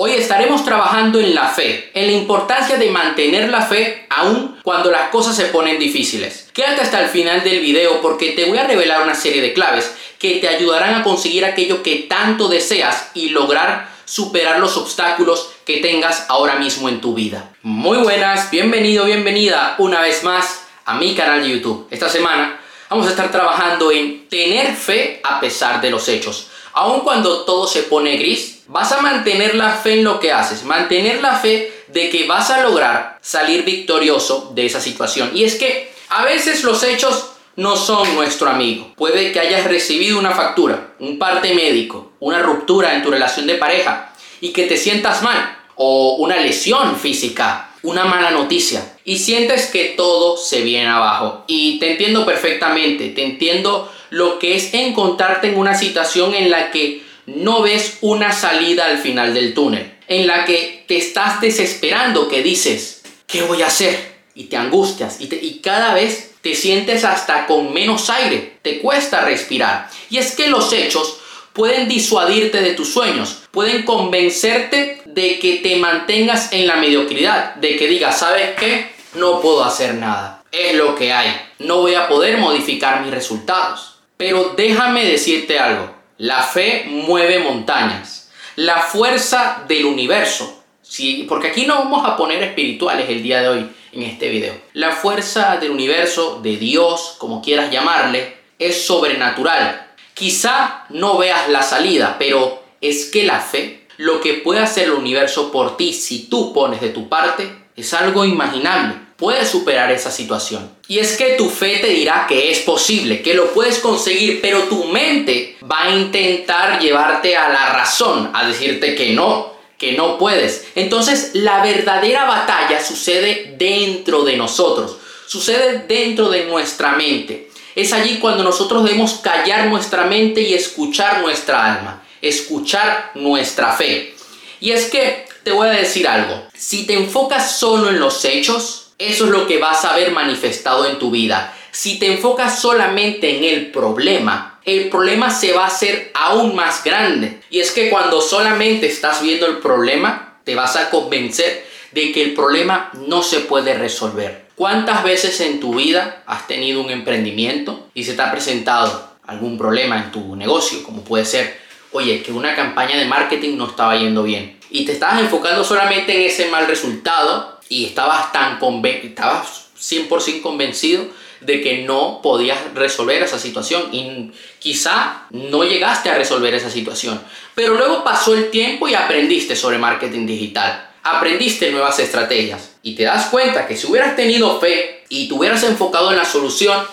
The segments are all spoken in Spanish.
Hoy estaremos trabajando en la fe, en la importancia de mantener la fe aun cuando las cosas se ponen difíciles. Quédate hasta el final del video porque te voy a revelar una serie de claves que te ayudarán a conseguir aquello que tanto deseas y lograr superar los obstáculos que tengas ahora mismo en tu vida. Muy buenas, bienvenido, bienvenida una vez más a mi canal de YouTube. Esta semana vamos a estar trabajando en tener fe a pesar de los hechos. Aun cuando todo se pone gris, vas a mantener la fe en lo que haces, mantener la fe de que vas a lograr salir victorioso de esa situación. Y es que a veces los hechos no son nuestro amigo. Puede que hayas recibido una factura, un parte médico, una ruptura en tu relación de pareja y que te sientas mal o una lesión física, una mala noticia y sientes que todo se viene abajo. Y te entiendo perfectamente, te entiendo lo que es encontrarte en una situación en la que no ves una salida al final del túnel, en la que te estás desesperando, que dices, ¿qué voy a hacer? Y te angustias y, y cada vez te sientes hasta con menos aire, te cuesta respirar. Y es que los hechos pueden disuadirte de tus sueños, pueden convencerte de que te mantengas en la mediocridad, de que digas, ¿sabes qué? No puedo hacer nada, es lo que hay, no voy a poder modificar mis resultados. Pero déjame decirte algo, la fe mueve montañas, la fuerza del universo, ¿sí? porque aquí no vamos a poner espirituales el día de hoy en este video. La fuerza del universo, de Dios, como quieras llamarle, es sobrenatural. Quizá no veas la salida, pero es que la fe, lo que puede hacer el universo por ti si tú pones de tu parte, es algo imaginable. Puedes superar esa situación. Y es que tu fe te dirá que es posible, que lo puedes conseguir, pero tu mente va a intentar llevarte a la razón, a decirte que no, que no puedes. Entonces la verdadera batalla sucede dentro de nosotros, sucede dentro de nuestra mente. Es allí cuando nosotros debemos callar nuestra mente y escuchar nuestra alma, escuchar nuestra fe. Y es que te voy a decir algo, si te enfocas solo en los hechos, eso es lo que vas a ver manifestado en tu vida. Si te enfocas solamente en el problema, el problema se va a hacer aún más grande. Y es que cuando solamente estás viendo el problema, te vas a convencer de que el problema no se puede resolver. ¿Cuántas veces en tu vida has tenido un emprendimiento y se te ha presentado algún problema en tu negocio, como puede ser, oye, que una campaña de marketing no estaba yendo bien y te estabas enfocando solamente en ese mal resultado y estabas tan estabas 100% convencido de que no podías resolver esa situación y quizá no llegaste a resolver esa situación. Pero luego pasó el tiempo y aprendiste sobre marketing digital, aprendiste nuevas estrategias y te das cuenta que si hubieras tenido fe y te hubieras enfocado en la solución,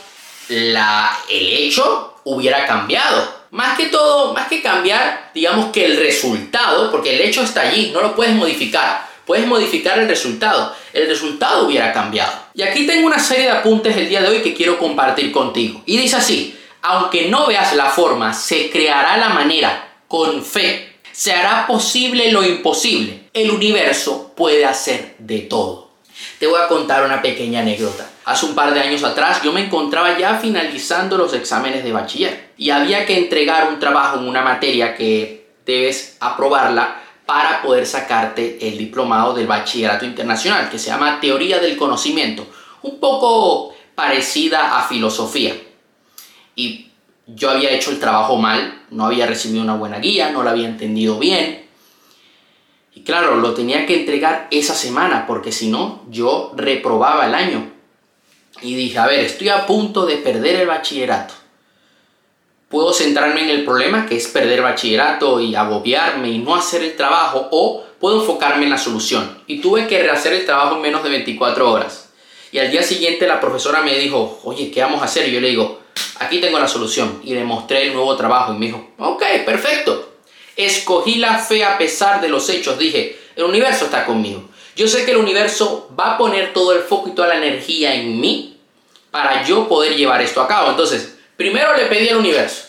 la, el hecho hubiera cambiado. Más que todo, más que cambiar, digamos que el resultado, porque el hecho está allí, no lo puedes modificar puedes modificar el resultado. El resultado hubiera cambiado. Y aquí tengo una serie de apuntes el día de hoy que quiero compartir contigo. Y dice así, aunque no veas la forma, se creará la manera con fe. Se hará posible lo imposible. El universo puede hacer de todo. Te voy a contar una pequeña anécdota. Hace un par de años atrás yo me encontraba ya finalizando los exámenes de bachiller y había que entregar un trabajo en una materia que debes aprobarla para poder sacarte el diplomado del bachillerato internacional, que se llama Teoría del Conocimiento, un poco parecida a filosofía. Y yo había hecho el trabajo mal, no había recibido una buena guía, no lo había entendido bien. Y claro, lo tenía que entregar esa semana, porque si no, yo reprobaba el año. Y dije, a ver, estoy a punto de perder el bachillerato puedo centrarme en el problema, que es perder bachillerato y agobiarme y no hacer el trabajo, o puedo enfocarme en la solución. Y tuve que rehacer el trabajo en menos de 24 horas. Y al día siguiente la profesora me dijo, oye, ¿qué vamos a hacer? Y yo le digo, aquí tengo la solución. Y le mostré el nuevo trabajo y me dijo, ok, perfecto. Escogí la fe a pesar de los hechos. Dije, el universo está conmigo. Yo sé que el universo va a poner todo el foco y toda la energía en mí para yo poder llevar esto a cabo. Entonces, Primero le pedí al universo,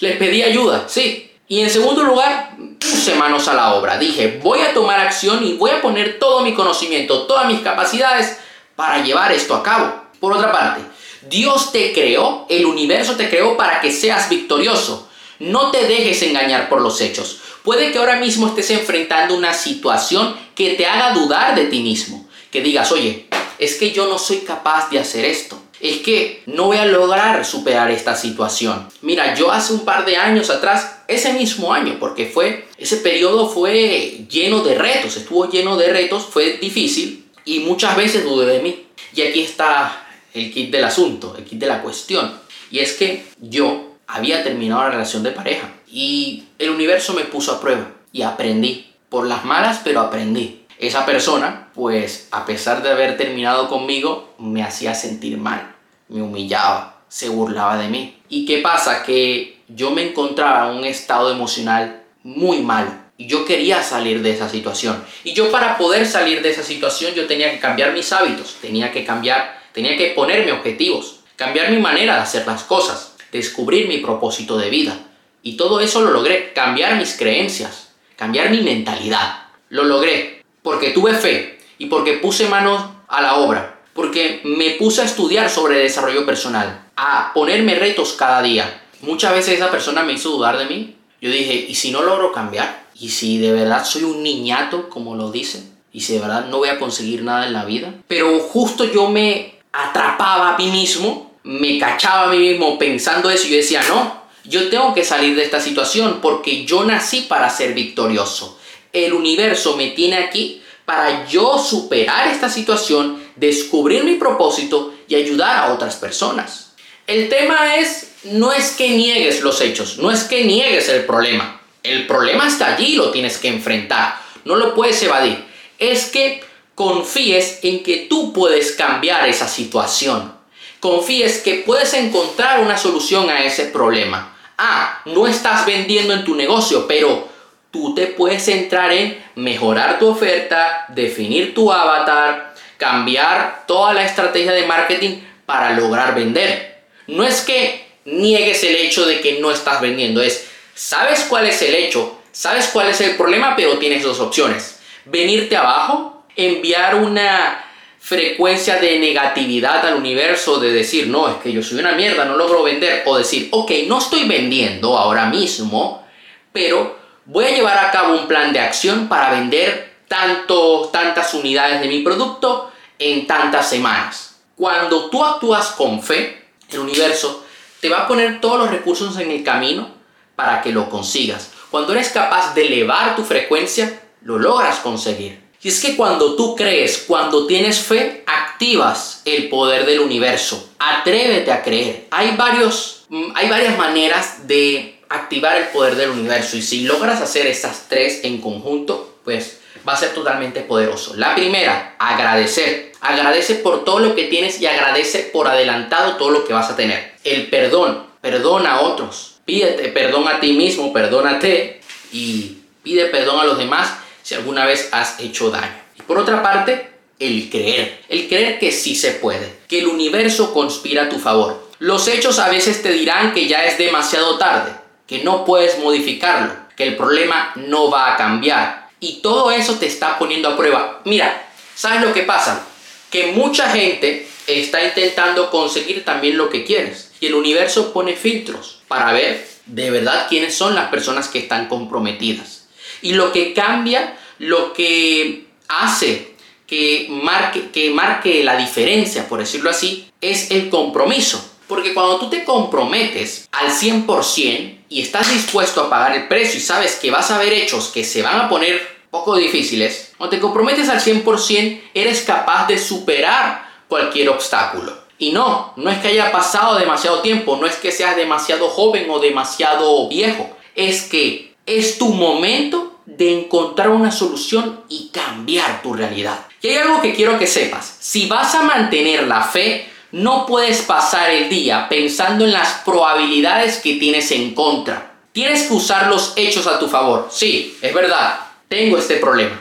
le pedí ayuda, sí. Y en segundo lugar, puse manos a la obra. Dije, voy a tomar acción y voy a poner todo mi conocimiento, todas mis capacidades para llevar esto a cabo. Por otra parte, Dios te creó, el universo te creó para que seas victorioso. No te dejes engañar por los hechos, Puede que ahora mismo estés enfrentando una situación que te haga dudar de ti mismo. Que digas, oye, es que yo no soy capaz de hacer esto. Es que no voy a lograr superar esta situación. Mira, yo hace un par de años atrás, ese mismo año, porque fue, ese periodo fue lleno de retos, estuvo lleno de retos, fue difícil y muchas veces dudé de mí. Y aquí está el kit del asunto, el kit de la cuestión. Y es que yo había terminado la relación de pareja y el universo me puso a prueba y aprendí. Por las malas, pero aprendí. Esa persona, pues a pesar de haber terminado conmigo, me hacía sentir mal, me humillaba, se burlaba de mí. ¿Y qué pasa? Que yo me encontraba en un estado emocional muy malo y yo quería salir de esa situación. Y yo para poder salir de esa situación yo tenía que cambiar mis hábitos, tenía que cambiar, tenía que ponerme objetivos, cambiar mi manera de hacer las cosas, descubrir mi propósito de vida. Y todo eso lo logré, cambiar mis creencias, cambiar mi mentalidad. Lo logré porque tuve fe y porque puse manos a la obra, porque me puse a estudiar sobre desarrollo personal, a ponerme retos cada día. Muchas veces esa persona me hizo dudar de mí. Yo dije, ¿y si no logro cambiar? ¿Y si de verdad soy un niñato, como lo dicen? ¿Y si de verdad no voy a conseguir nada en la vida? Pero justo yo me atrapaba a mí mismo, me cachaba a mí mismo pensando eso y yo decía, no, yo tengo que salir de esta situación porque yo nací para ser victorioso. El universo me tiene aquí para yo superar esta situación, descubrir mi propósito y ayudar a otras personas. El tema es, no es que niegues los hechos, no es que niegues el problema. El problema está allí lo tienes que enfrentar, no lo puedes evadir. Es que confíes en que tú puedes cambiar esa situación. Confíes que puedes encontrar una solución a ese problema ah, no estás vendiendo en tu negocio, pero tú te puedes centrar en mejorar tu oferta, definir tu avatar, cambiar toda la estrategia de marketing para lograr vender. No es que niegues el hecho de que no estás vendiendo, es, sabes cuál es el hecho, sabes cuál es el problema, pero tienes dos opciones. Venirte abajo, enviar una frecuencia de negatividad al universo de decir, no, es que yo soy una mierda, no logro vender, o decir, ok, no estoy vendiendo ahora mismo, pero voy a llevar a cabo un plan de acción para vender tanto, tantas unidades de mi producto en tantas semanas. Cuando tú actúas con fe, el universo te va a poner todos los recursos en el camino para que lo consigas. Cuando eres capaz de elevar tu frecuencia, lo logras conseguir. Y es que cuando tú crees, cuando tienes fe, activas el poder del universo. Atrévete a creer. Hay, varios, mm, hay varias maneras de activar el poder del universo. Y si logras hacer estas tres en conjunto, pues va a ser totalmente poderoso. La primera, agradecer. Agradece por todo lo que tienes y agradece por adelantado todo lo que vas a tener. El perdón. Perdona a otros. Pídete perdón a ti mismo, perdónate y pide perdón a los demás si alguna vez has hecho daño. Y por otra parte, el creer. El creer que sí se puede, que el universo conspira a tu favor. Los hechos a veces te dirán que ya es demasiado tarde, que no puedes modificarlo, que el problema no va a cambiar. Y todo eso te está poniendo a prueba. Mira, ¿sabes lo que pasa? Que mucha gente está intentando conseguir también lo que quieres. Y el universo pone filtros para ver de verdad quiénes son las personas que están comprometidas. Y lo que cambia, lo que hace que marque, que marque la diferencia, por decirlo así, es el compromiso. Porque cuando tú te comprometes al 100% y estás dispuesto a pagar el precio y sabes que vas a ver hechos que se van a poner poco difíciles, cuando te comprometes al 100% eres capaz de superar cualquier obstáculo. Y no, no es que haya pasado demasiado tiempo, no es que seas demasiado joven o demasiado viejo, es que es tu momento de encontrar una solución y cambiar tu realidad. Y hay algo que quiero que sepas. Si vas a mantener la fe, no puedes pasar el día pensando en las probabilidades que tienes en contra. Tienes que usar los hechos a tu favor. Sí, es verdad, tengo este problema.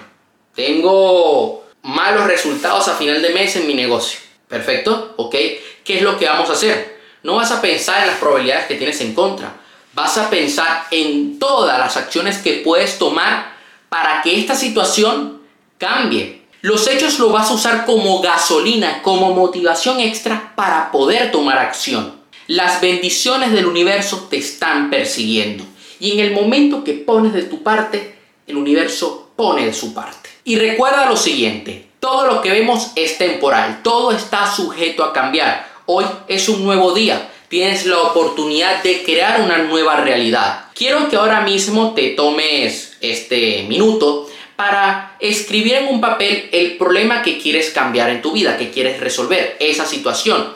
Tengo malos resultados a final de mes en mi negocio. Perfecto, ¿ok? ¿Qué es lo que vamos a hacer? No vas a pensar en las probabilidades que tienes en contra vas a pensar en todas las acciones que puedes tomar para que esta situación cambie. Los hechos lo vas a usar como gasolina, como motivación extra para poder tomar acción. Las bendiciones del universo te están persiguiendo. Y en el momento que pones de tu parte, el universo pone de su parte. Y recuerda lo siguiente, todo lo que vemos es temporal, todo está sujeto a cambiar. Hoy es un nuevo día, tienes la oportunidad de crear una nueva realidad. Quiero que ahora mismo te tomes este minuto para escribir en un papel el problema que quieres cambiar en tu vida, que quieres resolver, esa situación.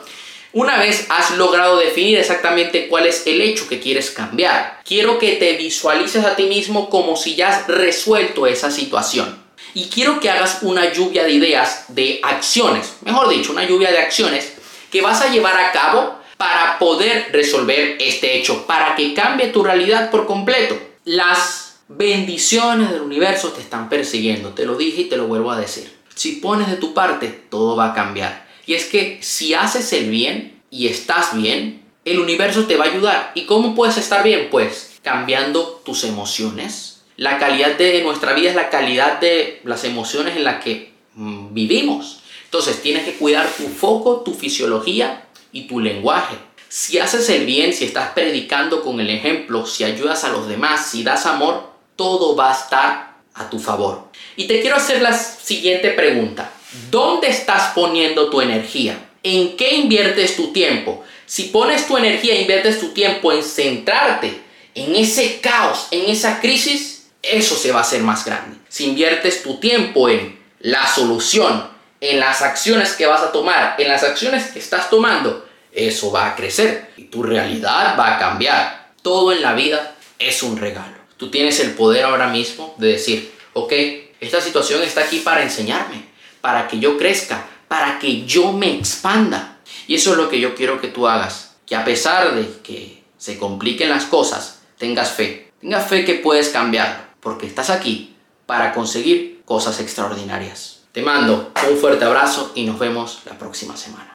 Una vez has logrado definir exactamente cuál es el hecho que quieres cambiar, quiero que te visualices a ti mismo como si ya has resuelto esa situación. Y quiero que hagas una lluvia de ideas, de acciones, mejor dicho, una lluvia de acciones que vas a llevar a cabo para poder resolver este hecho, para que cambie tu realidad por completo. Las bendiciones del universo te están persiguiendo, te lo dije y te lo vuelvo a decir. Si pones de tu parte, todo va a cambiar. Y es que si haces el bien y estás bien, el universo te va a ayudar. ¿Y cómo puedes estar bien? Pues cambiando tus emociones. La calidad de nuestra vida es la calidad de las emociones en las que mm, vivimos. Entonces tienes que cuidar tu foco, tu fisiología y tu lenguaje. Si haces el bien, si estás predicando con el ejemplo, si ayudas a los demás, si das amor, todo va a estar a tu favor. Y te quiero hacer la siguiente pregunta. ¿Dónde estás poniendo tu energía? ¿En qué inviertes tu tiempo? Si pones tu energía e inviertes tu tiempo en centrarte en ese caos, en esa crisis, eso se va a hacer más grande. Si inviertes tu tiempo en la solución, en las acciones que vas a tomar, en las acciones que estás tomando, eso va a crecer y tu realidad va a cambiar. Todo en la vida es un regalo. Tú tienes el poder ahora mismo de decir, ok, esta situación está aquí para enseñarme, para que yo crezca, para que yo me expanda. Y eso es lo que yo quiero que tú hagas. Que a pesar de que se compliquen las cosas, tengas fe. Tengas fe que puedes cambiar, porque estás aquí para conseguir cosas extraordinarias. Te mando un fuerte abrazo y nos vemos la próxima semana.